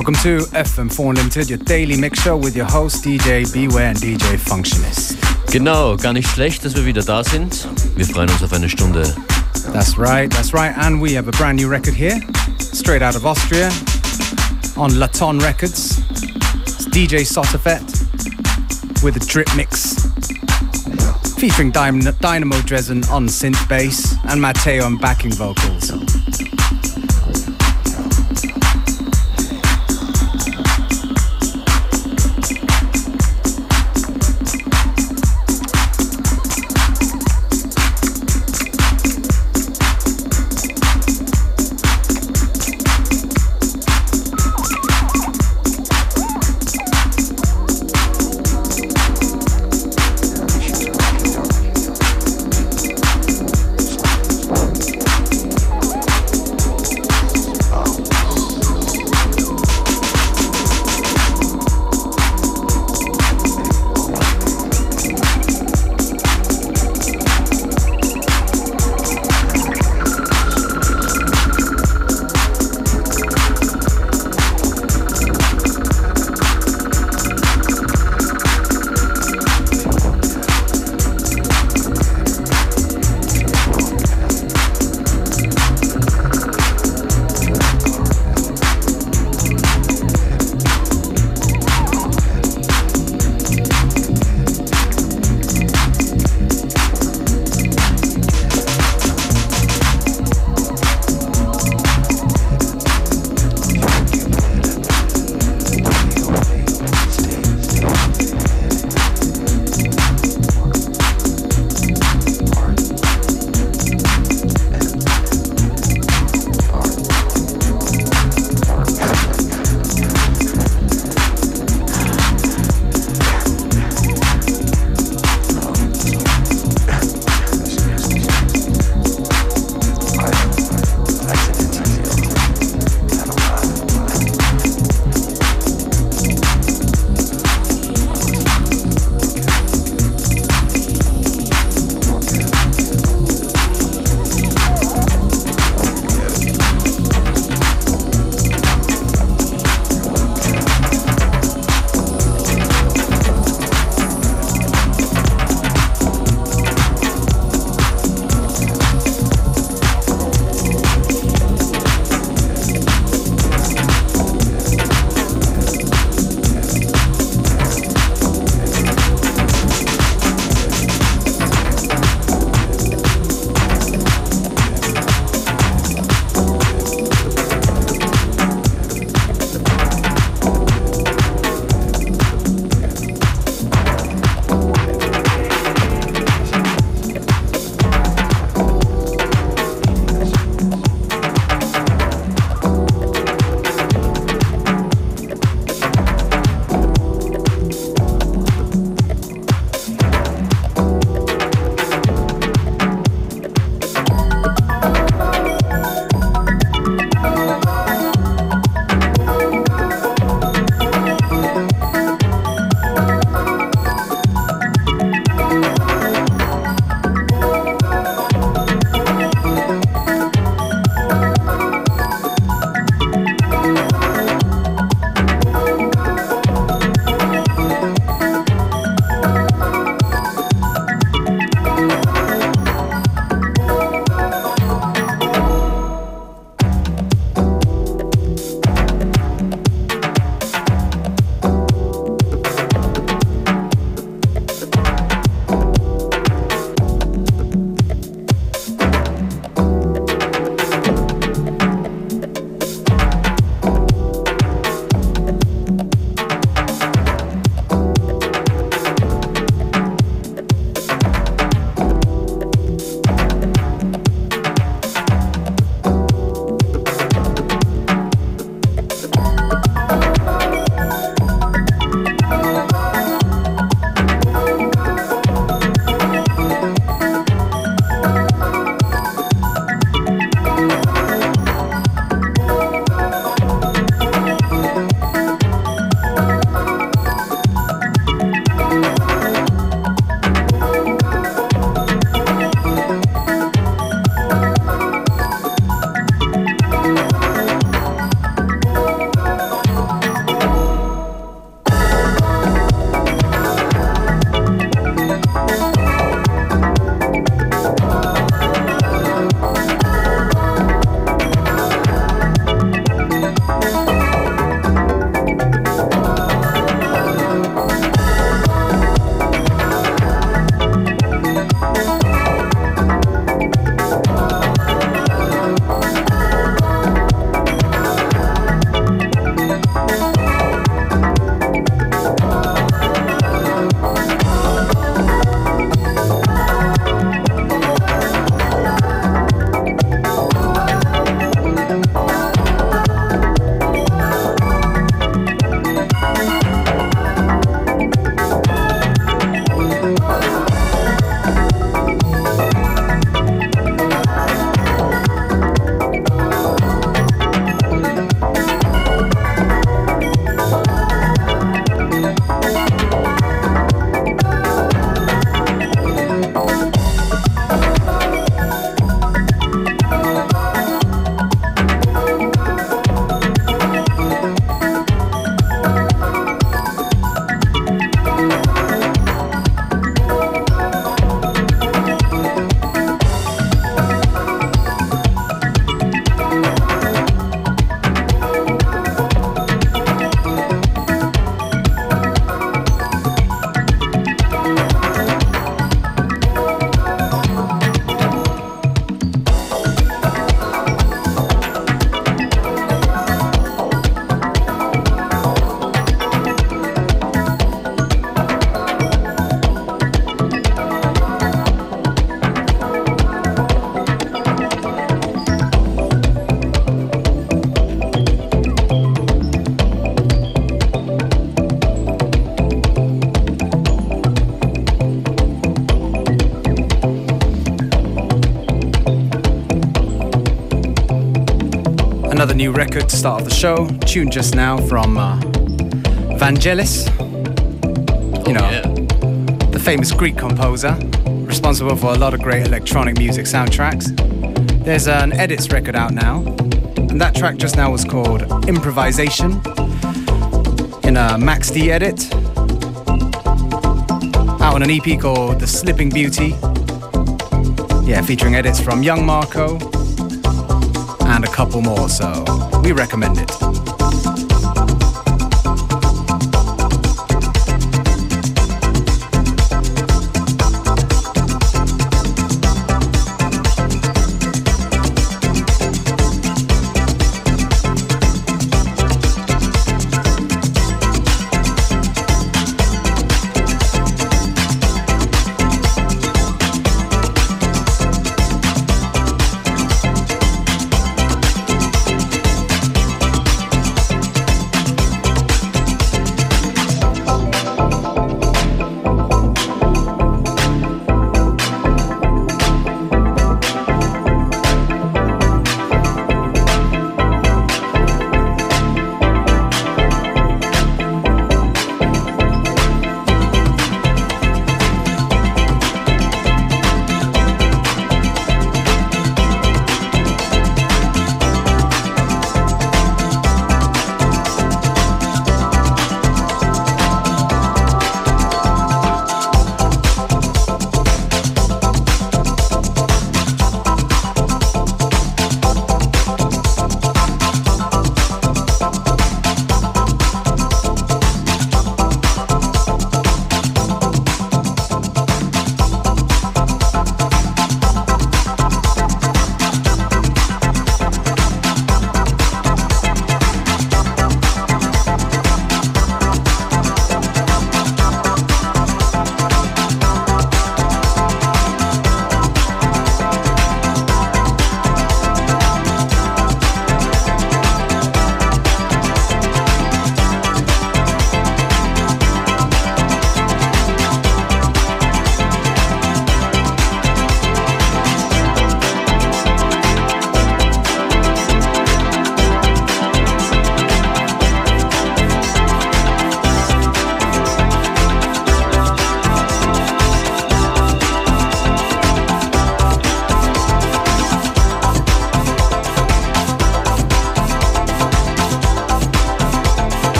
Welcome to FM4 Unlimited, your daily mix show with your host DJ Beware and DJ Functionist. Genau, gar nicht schlecht, dass wir wieder da sind. Wir freuen uns auf eine Stunde. That's right, that's right. And we have a brand new record here, straight out of Austria, on Laton Records. It's DJ Sotafet with a drip mix, featuring Dynamo Dresden on synth bass and Matteo on backing vocals. Record to start off the show. Tune just now from uh, Vangelis. You know, yeah. the famous Greek composer, responsible for a lot of great electronic music soundtracks. There's an edits record out now, and that track just now was called Improvisation in a Max D edit. Out on an EP called The Slipping Beauty. Yeah, featuring edits from Young Marco couple more, so we recommend it.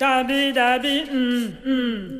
Dabby, dabby, mm, mm.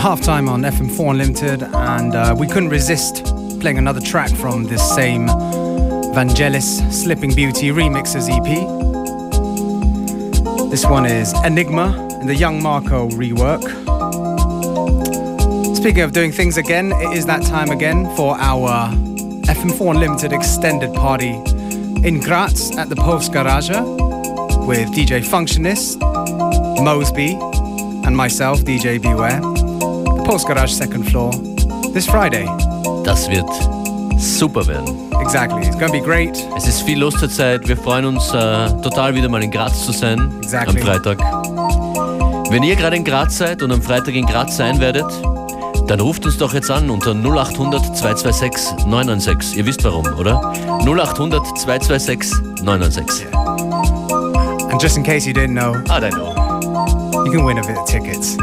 Halftime on FM4 Unlimited, and uh, we couldn't resist playing another track from this same Vangelis Slipping Beauty remixes EP. This one is Enigma in the Young Marco rework. Speaking of doing things again, it is that time again for our FM4 Unlimited extended party in Graz at the Post Garage with DJ Functionist, Mosby, and myself, DJ Beware. Postgarage Second Floor this Friday. Das wird super werden. Exactly, it's gonna be great. Es ist viel los zur Zeit. Wir freuen uns äh, total wieder mal in Graz zu sein. Exactly. Am Freitag. Wenn ihr gerade in Graz seid und am Freitag in Graz sein werdet, dann ruft uns doch jetzt an unter 0800 226 996. Ihr wisst warum, oder? 0800 226 996. Yeah. And just in case you didn't know, I don't know. You can win a bit of tickets.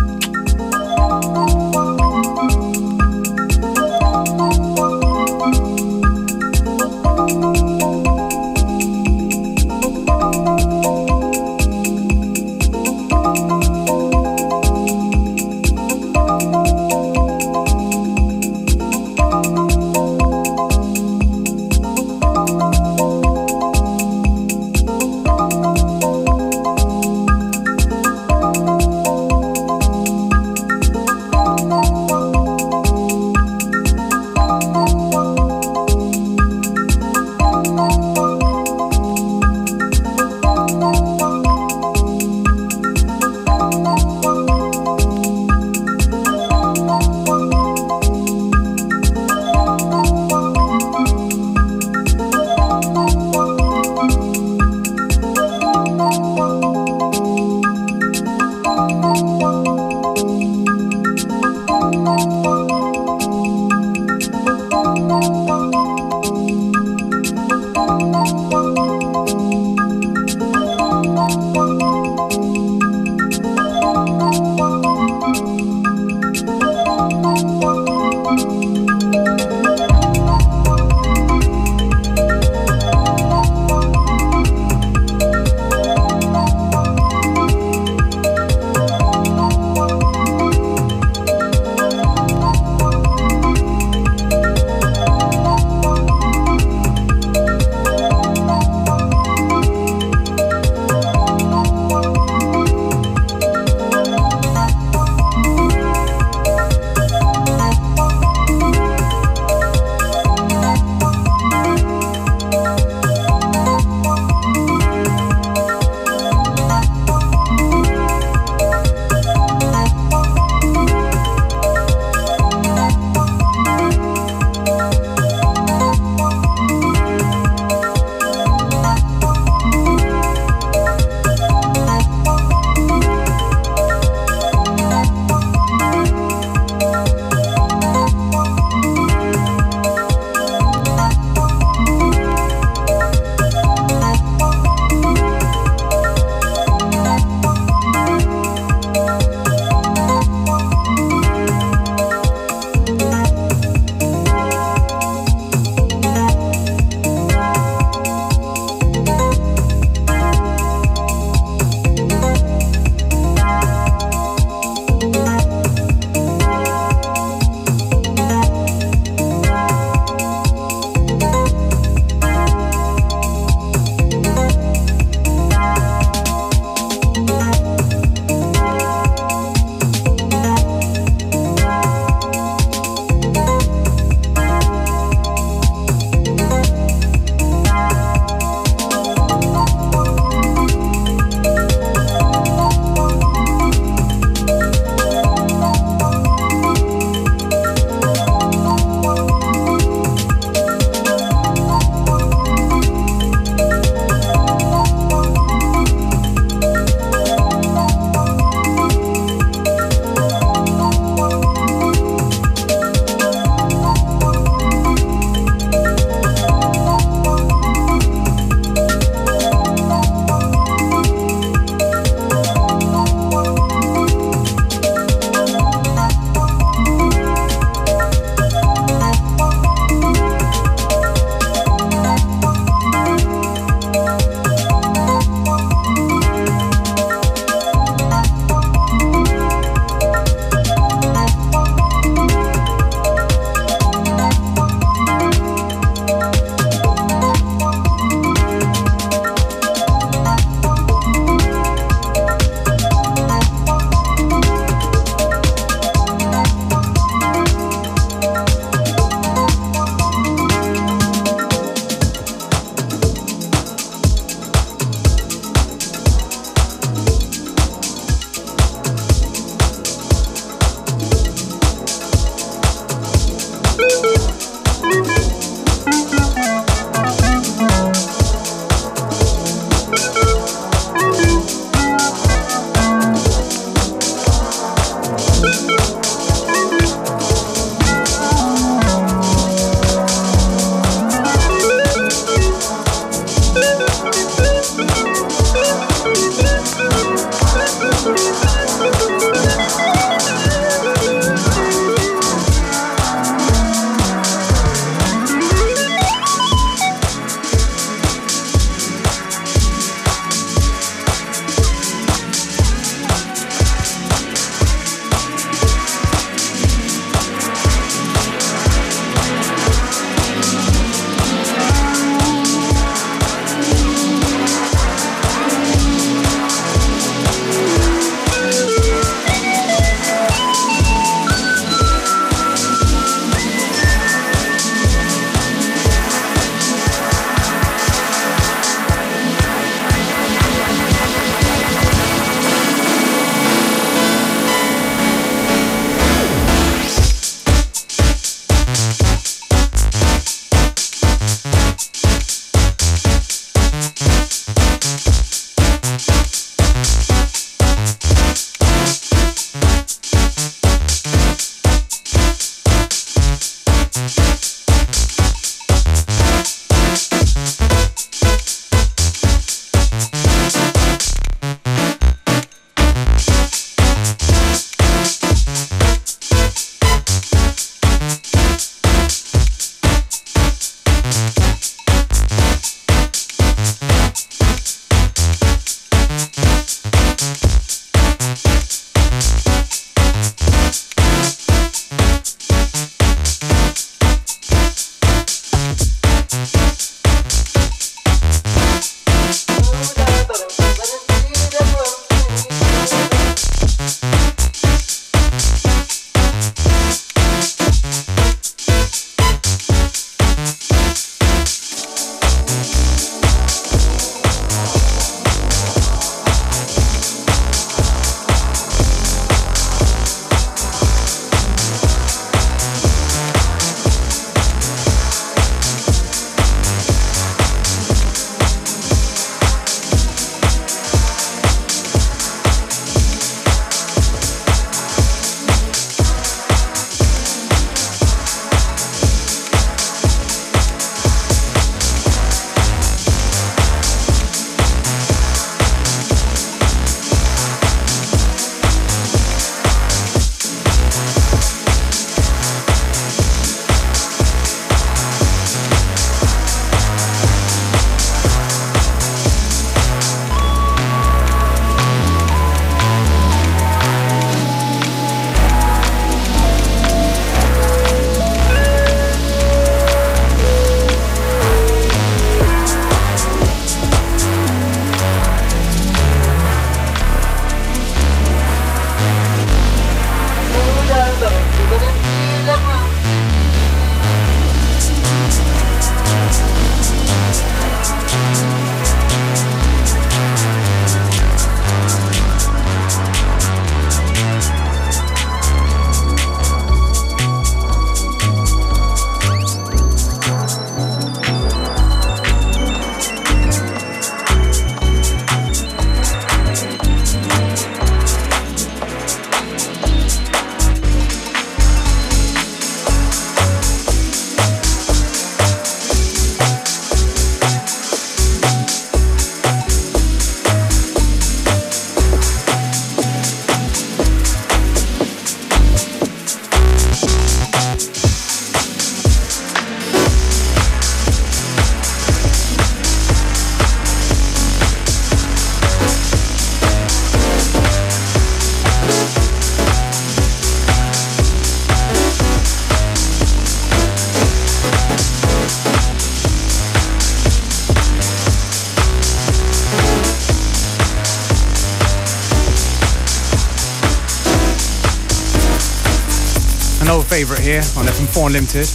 Favourite here on FM4 Unlimited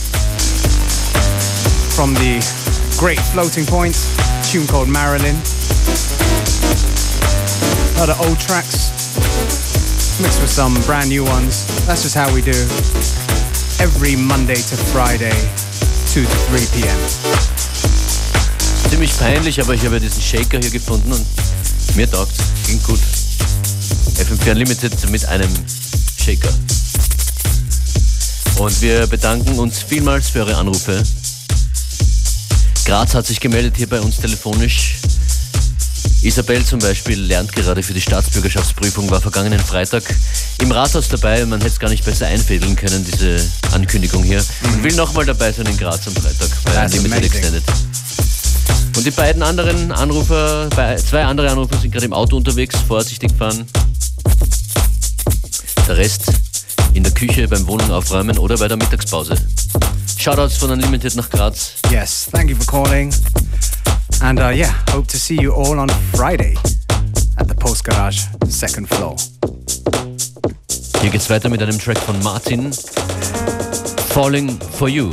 from the great floating point tune called Marilyn. A lot of old tracks mixed with some brand new ones. That's just how we do every Monday to Friday, 2 to 3 p.m. Ziemlich peinlich, aber ich habe diesen Shaker hier gefunden und mir taugt Klingt gut. FM4 Unlimited mit einem Shaker. Und wir bedanken uns vielmals für eure Anrufe. Graz hat sich gemeldet hier bei uns telefonisch. Isabel zum Beispiel lernt gerade für die Staatsbürgerschaftsprüfung, war vergangenen Freitag im Rathaus dabei. Man hätte es gar nicht besser einfädeln können, diese Ankündigung hier. Und will nochmal dabei sein in Graz am Freitag bei That's Limited amazing. Extended. Und die beiden anderen Anrufer, zwei andere Anrufer sind gerade im Auto unterwegs, vorsichtig fahren. Der Rest in der Küche, beim Wohnung aufräumen oder bei der Mittagspause. Shoutouts von Unlimited nach Graz. Yes, thank you for calling. And uh, yeah, hope to see you all on Friday at the Post Garage, second floor. Hier geht's weiter mit einem Track von Martin. Falling for You.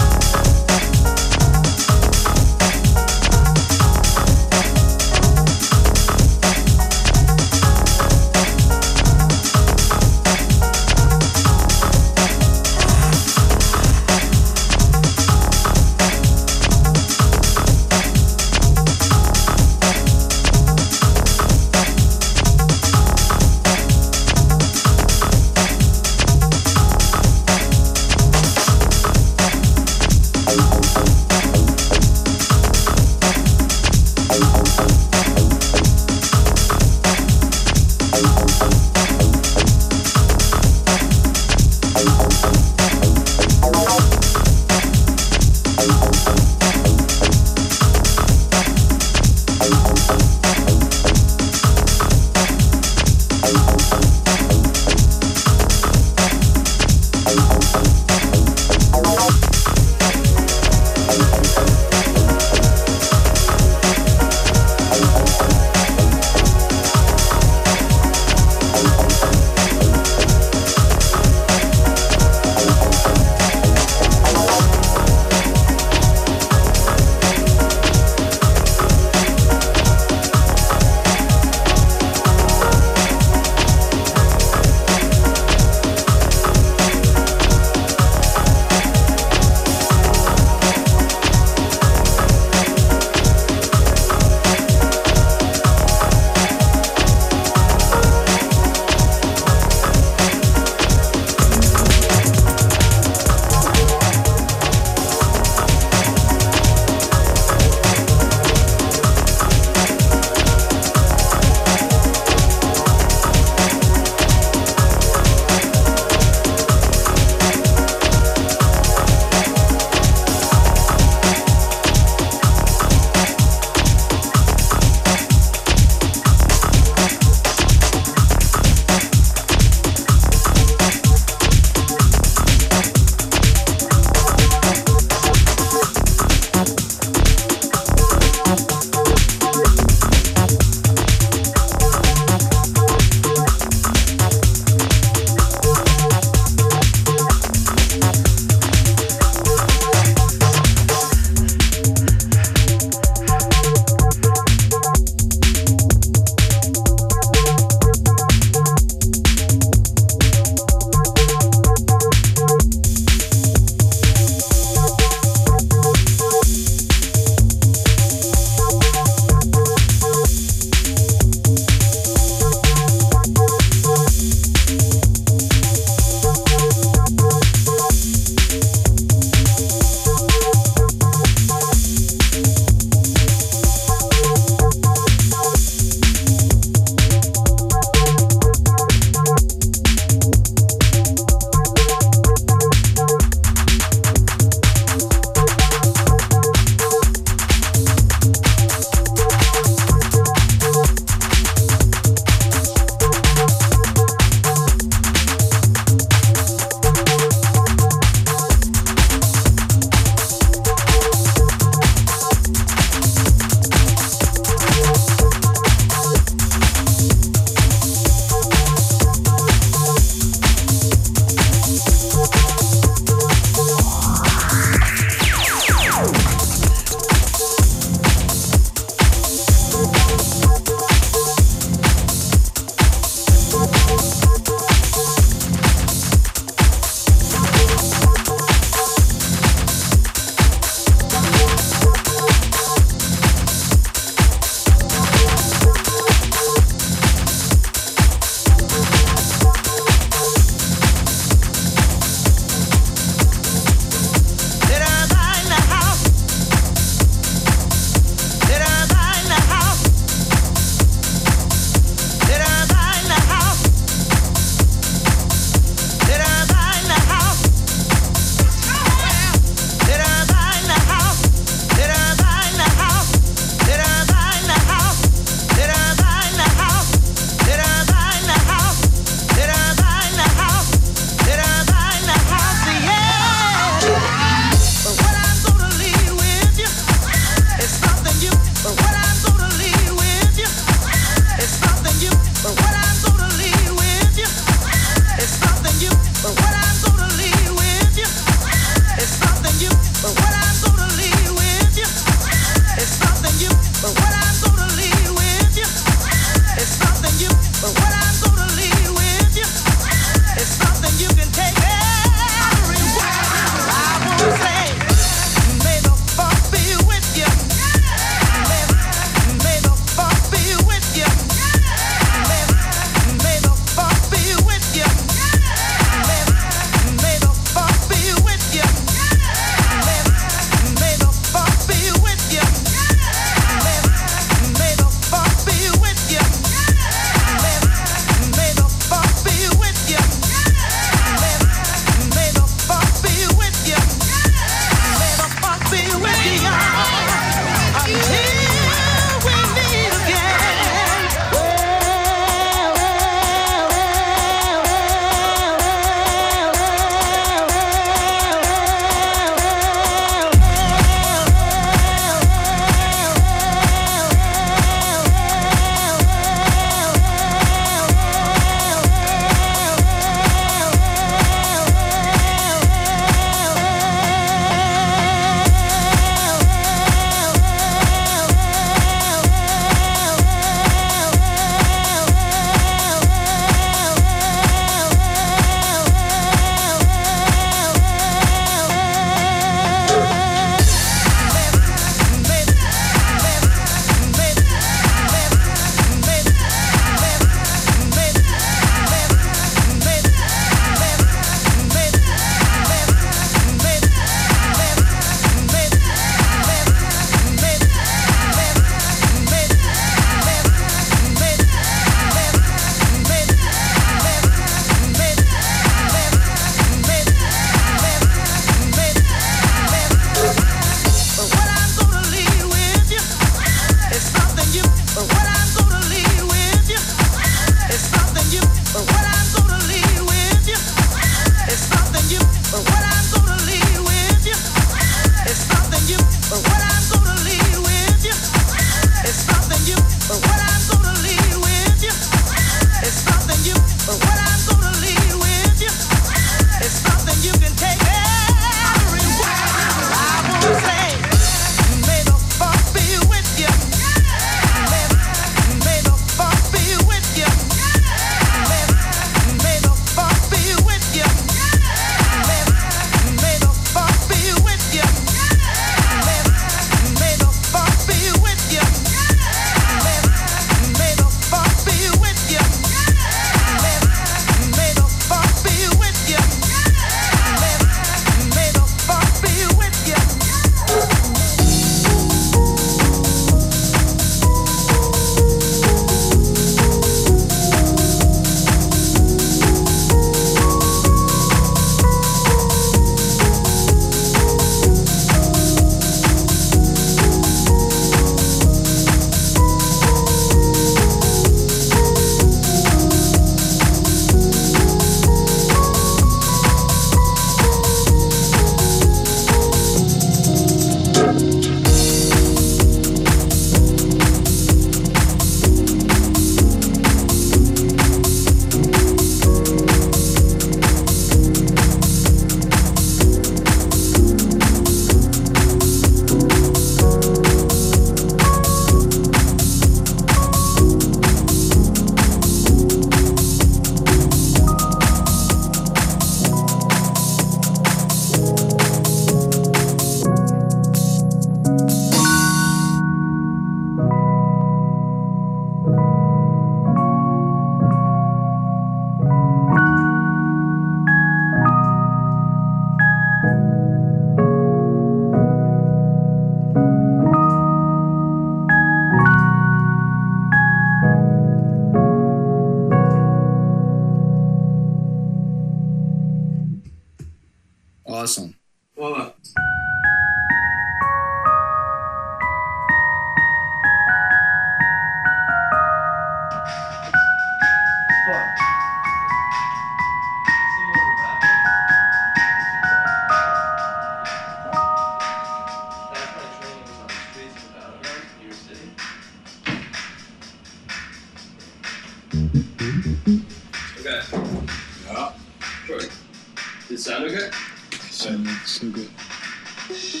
Shh.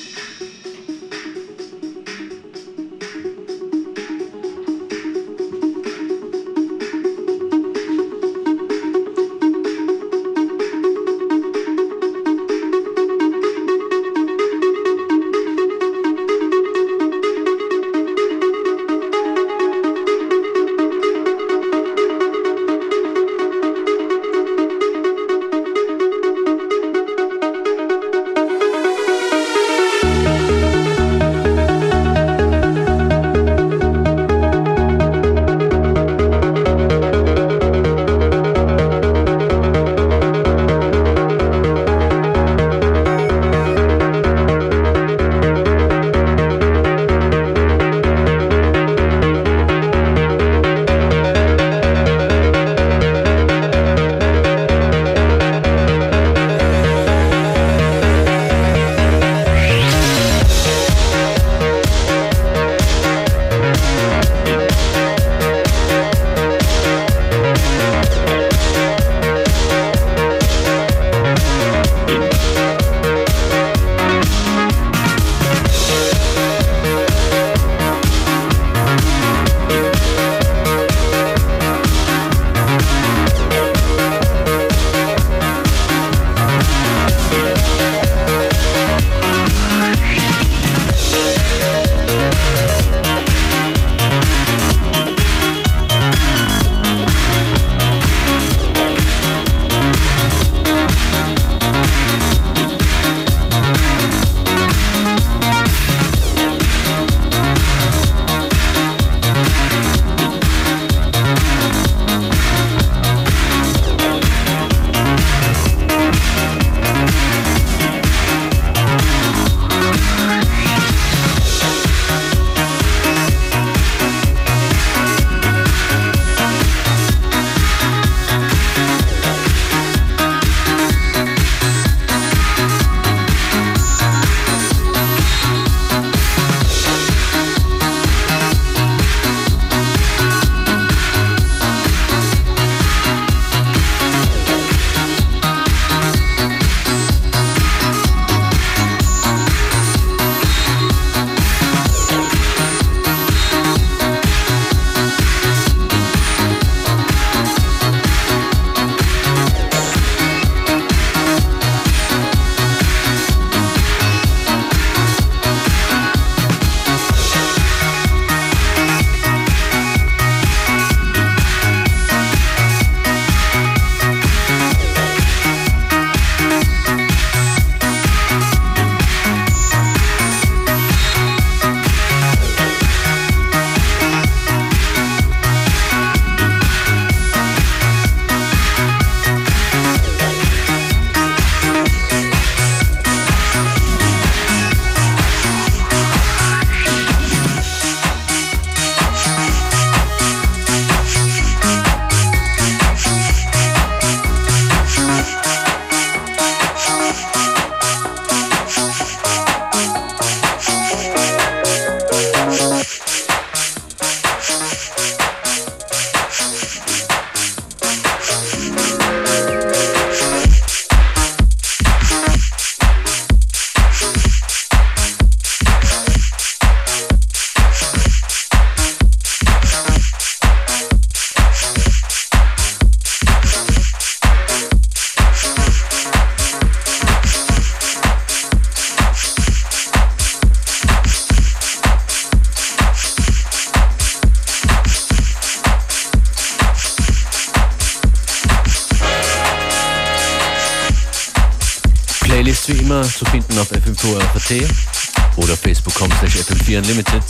oder facebook.com slash fm4unlimited.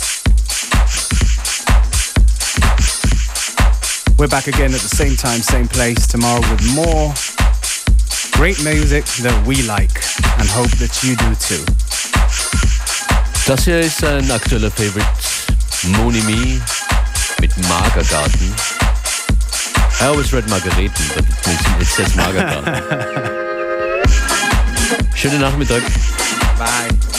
We're back again at the same time, same place tomorrow with more great music that we like and hope that you do too. Das hier ist ein aktueller Favorite, Monimi mit Magergarten. I always read Margareten, but it says Magergarten. Schönen Nachmittag. Bye.